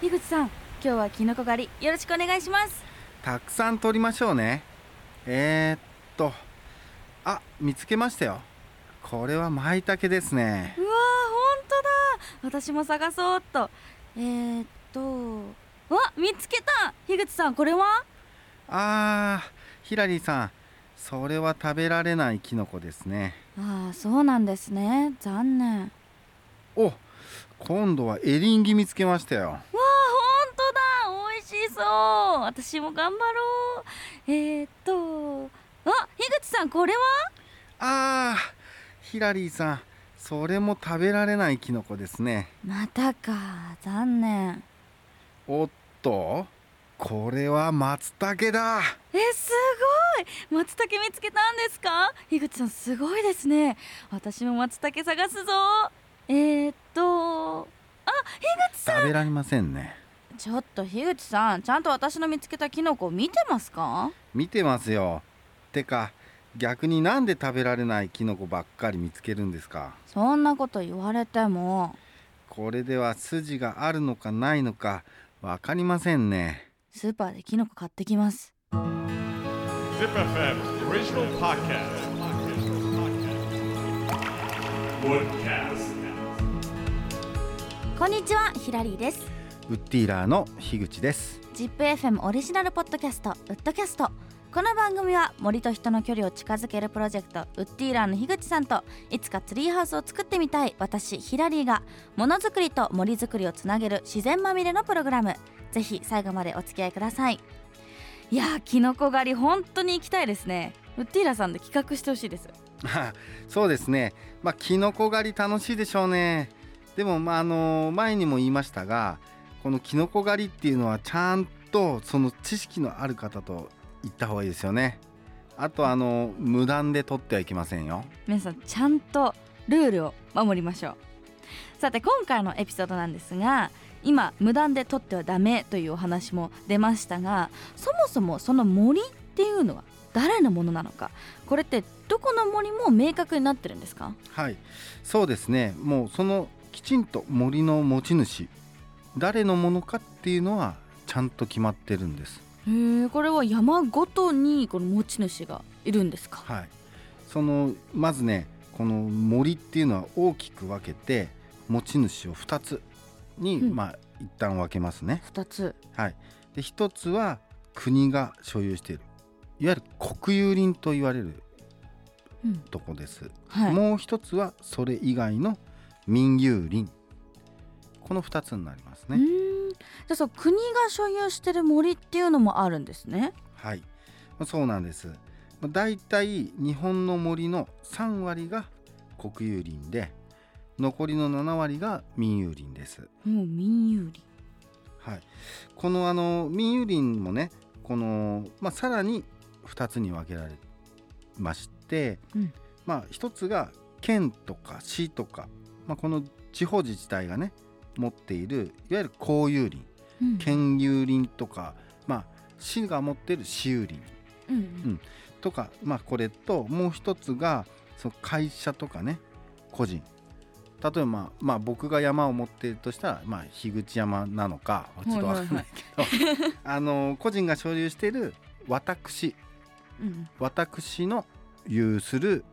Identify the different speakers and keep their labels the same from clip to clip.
Speaker 1: 樋口さん今日はキノコ狩りよろしくお願いします。
Speaker 2: たくさん取りましょうね。えー、っとあ見つけましたよ。これは舞茸ですね。
Speaker 1: うわー本当だ。私も探そうっと。えー、っとわ見つけた。樋口さんこれは？
Speaker 2: あーヒラリーさん。それは食べられないキノコですね。
Speaker 1: ああそうなんですね。残念。
Speaker 2: お今度はエリンギ見つけましたよ
Speaker 1: そう私も頑張ろう。えー、っとあ樋口さんこれは？
Speaker 2: あーヒラリーさんそれも食べられないキノコですね。
Speaker 1: またか残念。
Speaker 2: おっとこれは松茸だ。
Speaker 1: えすごい。松茸見つけたんですか？樋口さんすごいですね。私も松茸探すぞ。えー、っとあ樋口さん。
Speaker 2: 食べられませんね
Speaker 1: ちょっと樋口さんちゃんと私の見つけたキノコ見てますか？
Speaker 2: 見てますよ。てか逆になんで食べられないキノコばっかり見つけるんですか？
Speaker 1: そんなこと言われても。
Speaker 2: これでは筋があるのかないのかわかりませんね。
Speaker 1: スーパーでキノコ買ってきます。
Speaker 3: Zip FM original podcast. Woodcast.
Speaker 1: こんにちはヒラリーです
Speaker 2: ウッディーラーの樋口です。
Speaker 1: ZIPFM オリジナルポッドキャストウッドキャスト。この番組は森と人の距離を近づけるプロジェクトウッディーラーの樋口さんといつかツリーハウスを作ってみたい私ヒラリーがものづくりと森づくりをつなげる自然まみれのプログラム。ぜひ最後までお付き合いください。いやーキノコ狩り本当に行きたいですね。ウッディーラーさんで企画してほしいです。
Speaker 2: あ そうですね。まあキノコ狩り楽しいでしょうね。でもまああの前にも言いましたがこのキノコ狩りっていうのはちゃんとその知識のある方と言った方がいいですよね。あとあの無断で取ってはいけませんよ。
Speaker 1: 皆さんちゃんとルールを守りましょう。さて今回のエピソードなんですが今無断で取ってはダメというお話も出ましたがそもそもその森っていうのは誰のものなのか。これってどこの森も明確になってるんですか？
Speaker 2: はい。そうですね。もうそのきちんと森の持ち主誰のものかっていうのはちゃんと決まってるんです。
Speaker 1: へえこれは山ごとにこの持ち主がいるんですか？
Speaker 2: はい。そのまずねこの森っていうのは大きく分けて持ち主を2つに、
Speaker 1: うん。
Speaker 2: まあ一旦分けますね。
Speaker 1: 2つ。
Speaker 2: はい。で1つは国が所有している。いわゆる国有林と言われる
Speaker 1: うん。
Speaker 2: とこです、
Speaker 1: はい。
Speaker 2: もう一つはそれ以外の民有林この2つになりますね、
Speaker 1: じゃあそう国が所有してる森っていうのもあるんですね。
Speaker 2: はい。そうなんです。だいたい日本の森の3割が国有林で残りの7割が民有林です、
Speaker 1: もう民有林。
Speaker 2: はい、このあの民有林もねこの、まあ、さらに2つに分けられまして、
Speaker 1: うん。
Speaker 2: まあ一つが県とか市とか、まあ、この地方自治体がね持っているいわゆる公有林
Speaker 1: うん。
Speaker 2: 県有林とか、まあ、市が持っている私有林。
Speaker 1: うんうん。
Speaker 2: とか、まあ、これともう一つがその会社とかね個人。例えば、まあまあ、僕が山を持っているとしたら、まあ、樋口山なのかちょっとわかんないけど、あの個人が所有している私。
Speaker 1: うん。
Speaker 2: 私の有する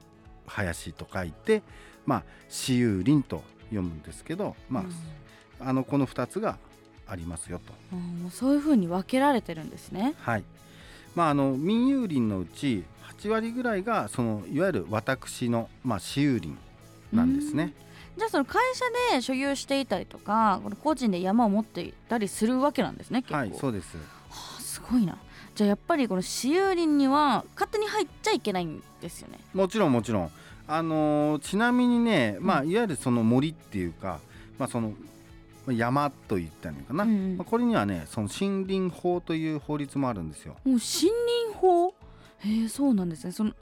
Speaker 2: 林と書いて、まあ、私有林と読むんですけど、まああのこの2つがありますよと。
Speaker 1: うそういう風に分けられてるんですね。
Speaker 2: はいまあ、あの民有林のうち8割ぐらいがそのいわゆる私の、まあ、私有林なんですね。
Speaker 1: じゃあその会社で所有していたりとか個人で山を持っていたりするわけなんですね結構。
Speaker 2: はいそうです
Speaker 1: はあすごいな。じゃあやっぱりこの私有林には勝手に入っちゃいけないんですよね。
Speaker 2: もちろんもちろん、あのーちなみにね、まあ、いわゆるその森っていうか、まあ、そのまあ山と言ったのかな、
Speaker 1: うんうん
Speaker 2: まあ、これにはねその森林法という法律もあるんですよ。
Speaker 1: もう森林法？へえそうなんですね。その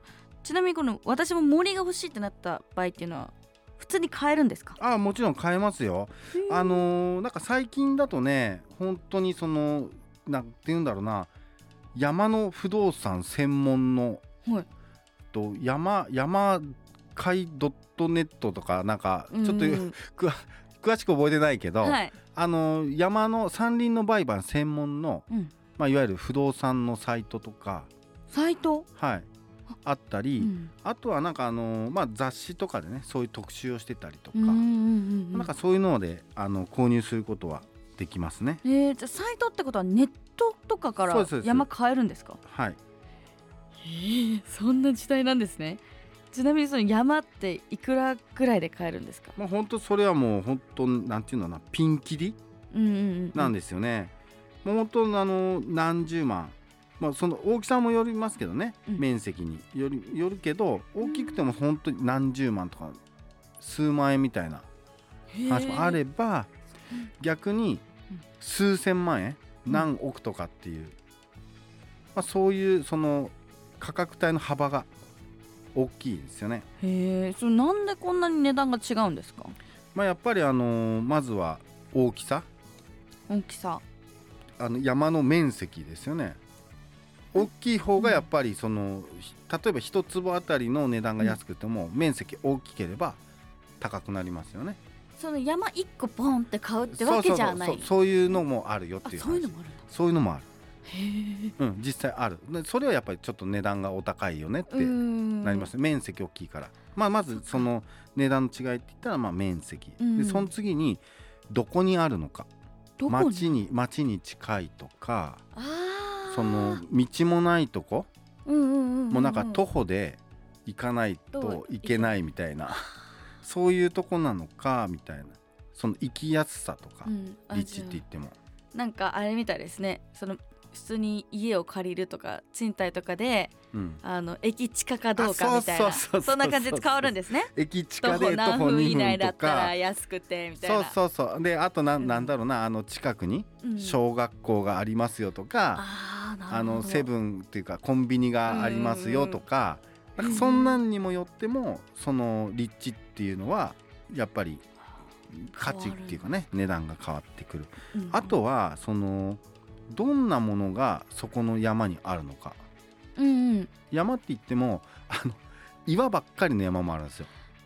Speaker 1: ちなみにこの私も森が欲しいってなった場合っていうのは普通に買えるんですか？
Speaker 2: ああもちろん買えますよ。あのーなんか最近だとね本当にそのなんて言うんだろうな山の不動産専門の
Speaker 1: はい。
Speaker 2: と山山会ドットネットとかなんかちょっと、詳しく覚えてないけど、
Speaker 1: はい。
Speaker 2: あの山の山林の売買専門の、
Speaker 1: うん。
Speaker 2: まあ、いわゆる不動産のサイトとか、
Speaker 1: サイト？
Speaker 2: はい、あったり、
Speaker 1: うん。
Speaker 2: あとはなんかあの、まあ、雑誌とかでねそういう特集をしてたりとか、
Speaker 1: うんうんうん
Speaker 2: なんかそういうのであの購入することはできますね。
Speaker 1: えー、じゃあサイトってことはネットとかから山買えるんですか？
Speaker 2: はい、
Speaker 1: えー、そんな時代なんですねちなみにその山っていくらぐらいで買えるんですか？
Speaker 2: まあ、本当それはもう本当なんていうのかなピンキリ？なんですよね。もう本当あの何十万。まあ、その大きさもよりますけどね、
Speaker 1: うん。
Speaker 2: 面積によりよるけど大きくても本当に何十万とか数万円みたいな話もあれば逆に
Speaker 1: うん
Speaker 2: 数千万円
Speaker 1: うん。
Speaker 2: 何億とかっていう、まあ、そういうその価格帯の幅が大きいですよね。
Speaker 1: へえそれなんでこんなに値段が違うんですか？
Speaker 2: まあ、やっぱりあのまずは大きさ
Speaker 1: 大きさ
Speaker 2: あの山の面積ですよね。大きい方がやっぱりそのひ例えば一坪あたりの値段が安くても面積大きければ高くなりますよね。
Speaker 1: その山一個ポンって買うってわけじゃない
Speaker 2: そうそうそうそういうのもあるよって
Speaker 1: あ
Speaker 2: いう話
Speaker 1: そういうのもある
Speaker 2: そういうのもある。うん、実際ある。でそれはやっぱりちょっと値段がお高いよねってな
Speaker 1: な
Speaker 2: ります、面積大きいから、まあ、まずその値段の違いって言ったらまあ面積、
Speaker 1: うん。
Speaker 2: でその次にどこにあるのか。町に町に近いとかその道もないとこもうなんか徒歩で行かないとい。けないみたいな。そういうとこなのかみたいな。その行きやすさとか立地って言っても。
Speaker 1: なんかあれみたいですね。その普通に家を借りるとか賃貸とかで
Speaker 2: うん。
Speaker 1: あの駅近かどうか
Speaker 2: あ
Speaker 1: みたいな
Speaker 2: そ
Speaker 1: んな感じで変わるんですね。
Speaker 2: 駅近で
Speaker 1: 何分以
Speaker 2: 2分と
Speaker 1: 内だったら
Speaker 2: か。
Speaker 1: 安くてみたいな。
Speaker 2: そうそうそう。であとな
Speaker 1: うん
Speaker 2: なんだろうなあの近くに
Speaker 1: うん。
Speaker 2: 小学校がありますよとか、
Speaker 1: あーなるほど。
Speaker 2: あのセブンっていうかコンビニがありますよとか,、なんかそんなんにもよってもその立地っていうのはやっぱり価値っていうかね値段が変わってくる。
Speaker 1: うん。
Speaker 2: あとはそのどんなものがそこの山にあるのか。
Speaker 1: うんうん。
Speaker 2: 山って言ってもあの岩ばっかりの山もあるんですよ。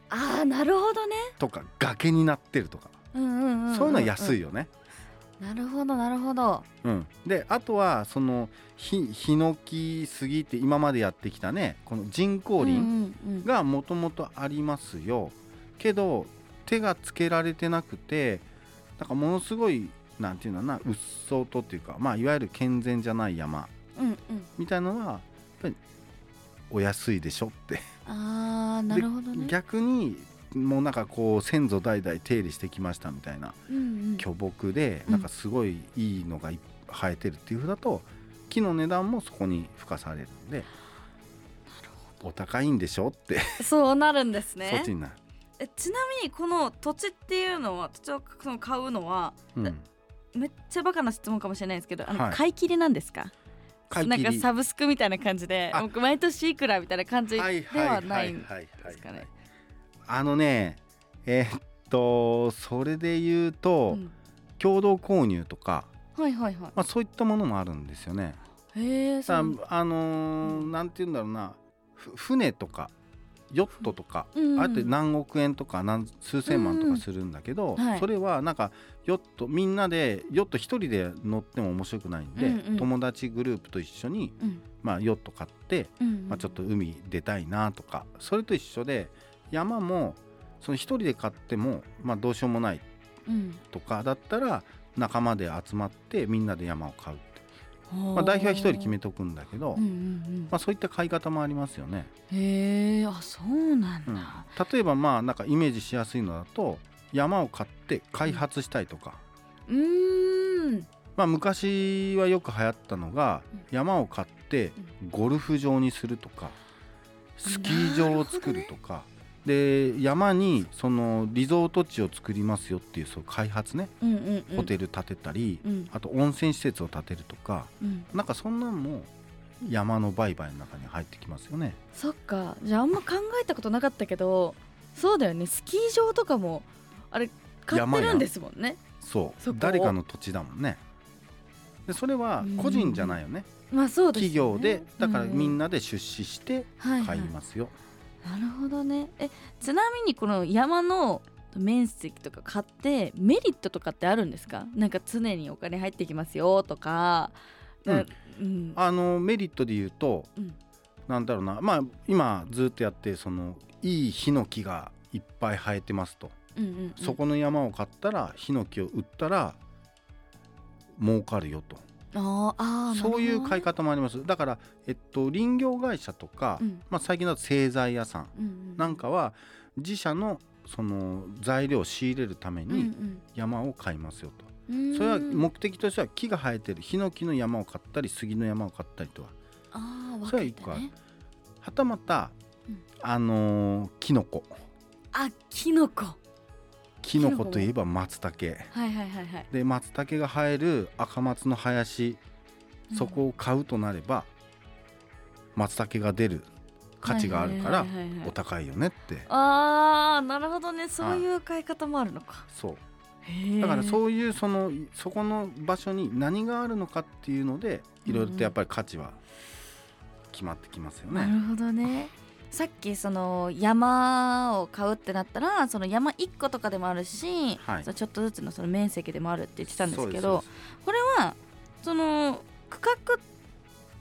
Speaker 1: ああなるほどね。
Speaker 2: とか崖になってるとか、
Speaker 1: うんうんうんうん
Speaker 2: そういうのは安いよね。
Speaker 1: なるほどなるほど。
Speaker 2: うん、であとはそのヒヒノキ杉って今までやってきたねこの人工林
Speaker 1: うんうんうん。
Speaker 2: がもともとありますよ。けど手がつけられてなくてなんかものすごいなんていうのかなうっそうとっていうかまあいわゆる健全じゃない山みたいなのはやっぱりお安いでしょって。
Speaker 1: ああなるほどね。
Speaker 2: 逆にもうなんかこう先祖代々手入れしてきましたみたいな
Speaker 1: うんうん。
Speaker 2: 巨木で
Speaker 1: うん。
Speaker 2: なんかすごいいいのがい生えてるっていうふうだと木の値段もそこに付加されるんでお高いんでしょって、
Speaker 1: そうなるんです
Speaker 2: そ
Speaker 1: ね
Speaker 2: っちになる。
Speaker 1: えちなみにこの土地っていうのは土地をその買うのは
Speaker 2: うん、
Speaker 1: めっちゃバカな質問かもしれないですけどあの、
Speaker 2: はい。
Speaker 1: 買い切りなんですか？
Speaker 2: 買い切り。
Speaker 1: なんかサブスクみたいな感じで
Speaker 2: あ。
Speaker 1: 僕毎年いくらみたいな感じで
Speaker 2: は
Speaker 1: ないん
Speaker 2: はい
Speaker 1: ですかね。
Speaker 2: あのねえーっとそれで言うと、
Speaker 1: うん。
Speaker 2: 共同購入とか、
Speaker 1: はいはいは
Speaker 2: まあ、そういったものもあるんですよね。
Speaker 1: いへえ
Speaker 2: さ
Speaker 1: そう
Speaker 2: ああのーなんて言うんだろうなふ船とかヨットとか、
Speaker 1: うんうん。
Speaker 2: あえて何億円とか何数千万とかするんだけど、
Speaker 1: うん。はい。
Speaker 2: それはなんかヨットみんなでヨット一人で乗っても面白くないんで、
Speaker 1: うんうん。
Speaker 2: 友達グループと一緒に、
Speaker 1: うん。
Speaker 2: まあ、ヨット買って、
Speaker 1: うんうん。
Speaker 2: まあ、ちょっと海出たいなとかそれと一緒で山もその一人で買っても、まあ、どうしようもない
Speaker 1: うん。
Speaker 2: とかだったら仲間で集まってみんなで山を買う
Speaker 1: ま
Speaker 2: まあ、代表は一人決めておくんだけど、
Speaker 1: うんうんうん。
Speaker 2: まあ、そういった買い方もありますよね。
Speaker 1: へえあそうなん
Speaker 2: うん。
Speaker 1: だ、
Speaker 2: 例えばまあなんかイメージしやすいのだと山を買って開発したいとか、
Speaker 1: うーん。
Speaker 2: まあ、昔はよく流行ったのが
Speaker 1: うん。
Speaker 2: 山を買ってゴルフ場にするとかスキー場を作るとか、で山にそのリゾート地を作りますよっていうそういう開発ね、
Speaker 1: うんうんうん。
Speaker 2: ホテル建てたり、
Speaker 1: うん。
Speaker 2: あと温泉施設を建てるとか
Speaker 1: うん。
Speaker 2: なんかそんなんも山の売買の中に入ってきますよね。
Speaker 1: そっか。じゃああんま考えたことなかったけどそうだよね。スキー場とかもあれ買ってるんですもんね。
Speaker 2: そう。誰かの土地だもんね。でそれは個人じゃないよね。
Speaker 1: まあそうですよね。
Speaker 2: 企業でだからみん
Speaker 1: な
Speaker 2: なで出資して買いますよ。
Speaker 1: なるほどね。えちなみにこの山の面積とか買ってメリットとかってあるんですか？なんか常にお金入ってきますよとか、
Speaker 2: うん。
Speaker 1: うん。
Speaker 2: あのメリットで言うと、
Speaker 1: うん。
Speaker 2: なんだろうな。まあ今ずっとやってそのいいヒノキがいっぱい生えてますと、
Speaker 1: うんうんうん。
Speaker 2: そこの山を買ったらヒノキを売ったら儲かるよと
Speaker 1: あ
Speaker 2: そういう買い
Speaker 1: 方、
Speaker 2: 方もあります。だから、えっと、林業会社とか、
Speaker 1: うん。
Speaker 2: まあ、最近だと製材屋さんなんかは自社のその材料を仕入れるため
Speaker 1: うん
Speaker 2: に山を買いますよと、
Speaker 1: うんうん。
Speaker 2: それは目的としては木が生えてるヒノキの山を買ったり杉の山を買ったりとは。
Speaker 1: ああ
Speaker 2: それは一個ある。はたまた、
Speaker 1: うん。
Speaker 2: あのーキノコ。
Speaker 1: あキノコ。は
Speaker 2: キノコといえば松茸。
Speaker 1: いはいはいはい。
Speaker 2: で松茸が生える赤松の林そこを買うとなれば、松茸が出る価値があるからお高いよねって。
Speaker 1: ああなるほどね。そういう買い方もあるのか。
Speaker 2: そう。だからそういうそのそこの場所に何があるのかっていうのでいろいろとやっぱり価値は決まってきますよね。
Speaker 1: なるほどねさっきその山を買うってなったらその山1個とかでもあるし、
Speaker 2: はい。
Speaker 1: ちょっとずつのその面積でもあるって言ってたんですけど
Speaker 2: す
Speaker 1: これはその区画っ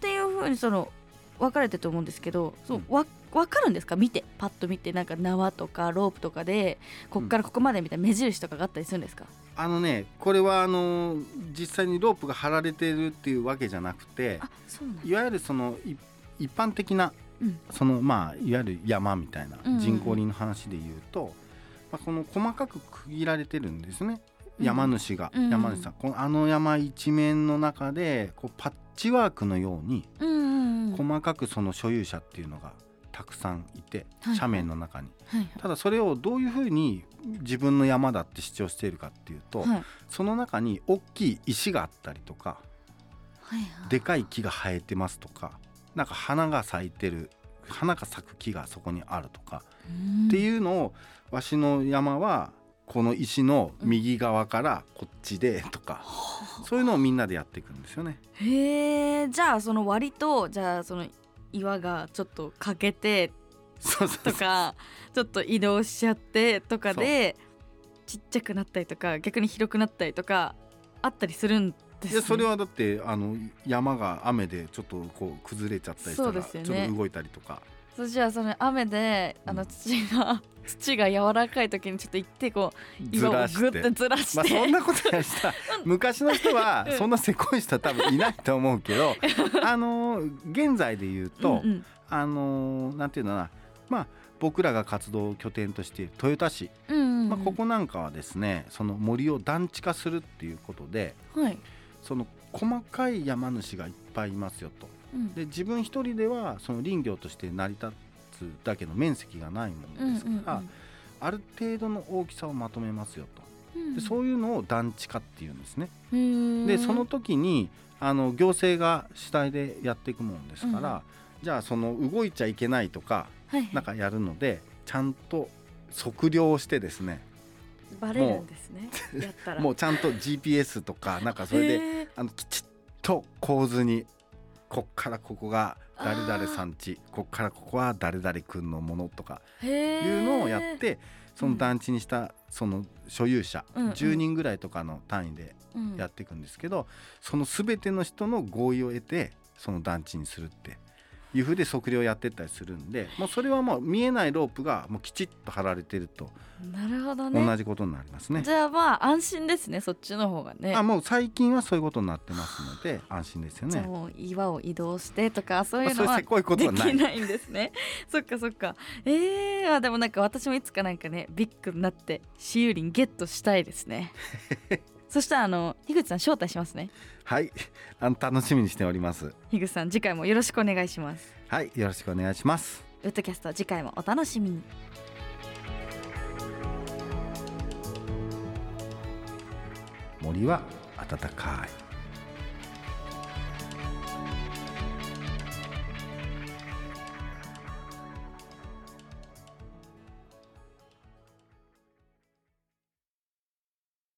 Speaker 1: ていう風にその分かれてると思うんですけどそう
Speaker 2: うん。
Speaker 1: わ分かるんですか？見てパッと見て。なんか縄とかロープとかでこっからここまでみたいな目印とかがあったりするんですか、
Speaker 2: あのねこれはあの実際にロープが張られてるっていうわけじゃなくていわゆるそのい一般的な
Speaker 1: うん
Speaker 2: そのまあいわゆる山みたいな人工林の話で言うと、まあ、この細かく区切られてるんですね。
Speaker 1: うん。
Speaker 2: 山主が、山主さん。このあの山一面の中でこうパッチワークのように細かくその所有者っていうのがたくさんいて
Speaker 1: はい
Speaker 2: 斜面の中に。
Speaker 1: はい
Speaker 2: ただそれをどういうふうに自分の山だって主張しているかっていうと、その中に大きい石があったりとかでかい木が生えてますとかなんか花が咲いてる花が咲く木がそこにあるとか、って
Speaker 1: う
Speaker 2: いうのをわしの山はこの石の右側からこっちでとか、そういうのをみんなでやっていくんですよね。
Speaker 1: んへえじゃあその割とじゃあその岩がちょっと欠けて
Speaker 2: そうそうそう。
Speaker 1: とかちょっと移動しちゃってとかでちっちゃくなったりとか逆に広くなったりとかあったりするんです、ね、
Speaker 2: いやそれはだってあの山が雨でちょっとこう崩れちゃったりした
Speaker 1: そう
Speaker 2: ら
Speaker 1: ですよね。
Speaker 2: ちょっと動いたりとか。
Speaker 1: そしたらその雨であの
Speaker 2: うん
Speaker 1: 土が 土が柔らかい時にちょっと行ってこう
Speaker 2: ず
Speaker 1: 岩を
Speaker 2: らして。
Speaker 1: ずらして、
Speaker 2: まあそんなことやした。昔の人は
Speaker 1: うん。
Speaker 2: そんなせこい人は多分いないと思うけどあの現在で言うと、
Speaker 1: うんうん。
Speaker 2: あのなんていうのかな。まあ僕らが活動拠点としている豊田市、
Speaker 1: うんうんうん。
Speaker 2: まあ、ここなんかはですねその森を団地化するっていうことで
Speaker 1: はい、
Speaker 2: その細かい山主がいっぱいいますよと。
Speaker 1: うん。
Speaker 2: で自分一人ではその林業として成り立つだけの面積がないものですから、ある程度の大きさをまとめますよと。
Speaker 1: うん。うん
Speaker 2: でそういうのを団地化っていうんですね。でその時にあの行政が主体でやっていくもんですから、
Speaker 1: うん。
Speaker 2: じゃあその動いちゃいけないとか
Speaker 1: はい
Speaker 2: なんかやるのでちゃんと測量をしてですね
Speaker 1: バレるんですね。やったら。
Speaker 2: もうちゃんと GPS とかなんかそれであのきちっと構図にこっからここが誰々さんちこっからここは誰々君のものとかいうのをやってその団地にしたその所有者
Speaker 1: うんうん。
Speaker 2: 10人ぐらいとかの単位で
Speaker 1: うん。
Speaker 2: やっていくんですけどその全ての人の合意を得てその団地にするっていうふうで測量やってったりするんでもうそれはもう見えないロープがもうきちっと張られてると。
Speaker 1: なるほどね。
Speaker 2: 同じことになりますね。
Speaker 1: じゃあまあ安心ですねそっちの方がね。
Speaker 2: あもう最近はそういうことになってますので安心ですよね。
Speaker 1: もう岩を移動してとかそういうのはで
Speaker 2: はない。
Speaker 1: きないんですね。そっかそっか。えー、あでもなんか私もいつかなんかねビッグになって私有林ゲットしたいですね そしたらあの樋口さん招待しますね
Speaker 2: はいあの楽しみにしております。
Speaker 1: 樋口さん次回もよろしくお願いします
Speaker 2: はいよろしくお願いします。
Speaker 1: ウッドキャスト次回もお楽しみに
Speaker 2: 森は暖かい。